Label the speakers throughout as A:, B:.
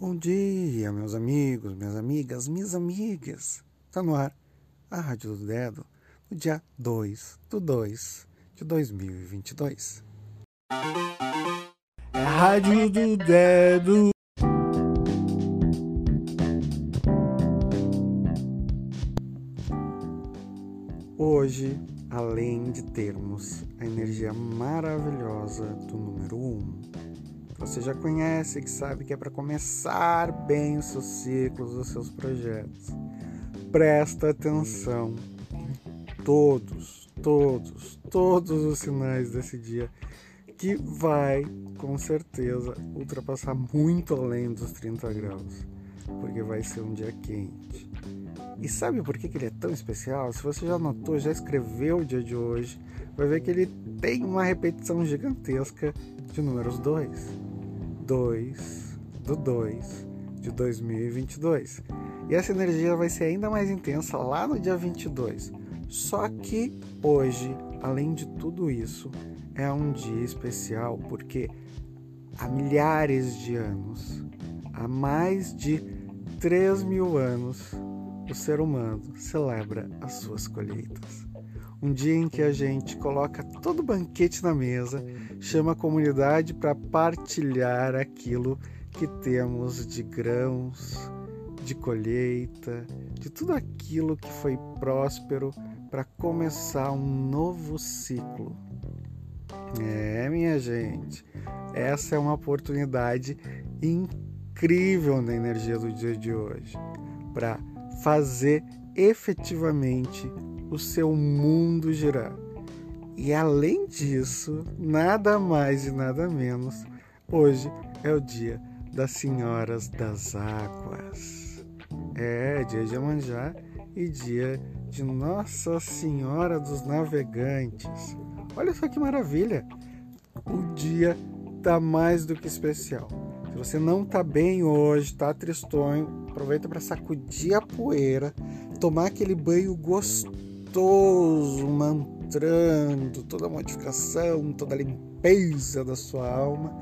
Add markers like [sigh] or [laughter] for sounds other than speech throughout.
A: Bom dia, meus amigos, minhas amigas, minhas amigas. Tá no ar a Rádio do Dedo, no dia 2 do 2 de 2022. É Rádio do Dedo. Hoje, além de termos a energia maravilhosa do número 1, um, você já conhece, que sabe que é para começar bem os seus ciclos, os seus projetos. Presta atenção em todos, todos, todos os sinais desse dia que vai com certeza ultrapassar muito além dos 30 graus, porque vai ser um dia quente. E sabe por que, ele é tão especial? Se você já notou, já escreveu o dia de hoje, vai ver que ele tem uma repetição gigantesca de números 2. 2 do 2 de 2022. E essa energia vai ser ainda mais intensa lá no dia 22. Só que hoje, além de tudo isso, é um dia especial porque há milhares de anos, há mais de 3 mil anos, o ser humano celebra as suas colheitas um dia em que a gente coloca todo o banquete na mesa, chama a comunidade para partilhar aquilo que temos de grãos, de colheita, de tudo aquilo que foi próspero para começar um novo ciclo. É, minha gente, essa é uma oportunidade incrível na energia do dia de hoje para fazer efetivamente o seu mundo girar. E além disso, nada mais e nada menos, hoje é o dia das Senhoras das Águas. É dia de Amanjá e dia de Nossa Senhora dos Navegantes. Olha só que maravilha! O dia tá mais do que especial. Se você não tá bem hoje, tá tristonho, aproveita para sacudir a poeira, tomar aquele banho gostoso gostoso, mantrando toda a modificação, toda a limpeza da sua alma,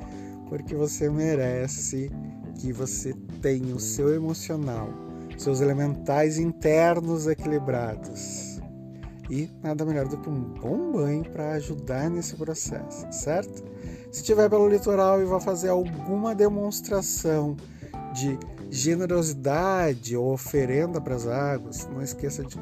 A: porque você merece que você tenha o seu emocional, seus elementais internos equilibrados. E nada melhor do que um bom banho para ajudar nesse processo, certo? Se estiver pelo litoral e vai fazer alguma demonstração de generosidade ou oferenda para as águas, não esqueça de,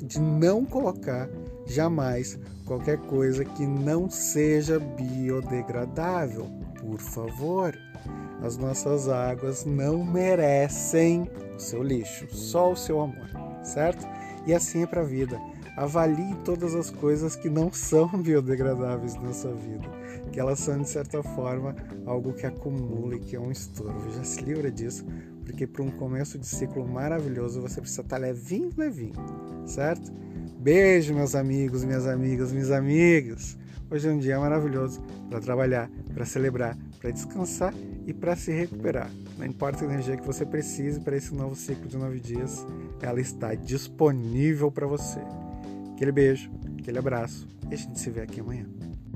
A: de não colocar jamais qualquer coisa que não seja biodegradável, por favor. As nossas águas não merecem o seu lixo, só o seu amor, certo? E assim é para a vida. Avalie todas as coisas que não são [laughs] biodegradáveis na sua vida, que elas são de certa forma algo que acumula e que é um estorvo. Já se livra disso, porque para um começo de ciclo maravilhoso você precisa estar levinho, levinho, certo? Beijo, meus amigos, minhas amigas, meus amigos. Hoje é um dia maravilhoso para trabalhar, para celebrar, para descansar e para se recuperar. Não importa a energia que você precise para esse novo ciclo de nove dias, ela está disponível para você. Aquele beijo, aquele abraço e a gente se vê aqui amanhã.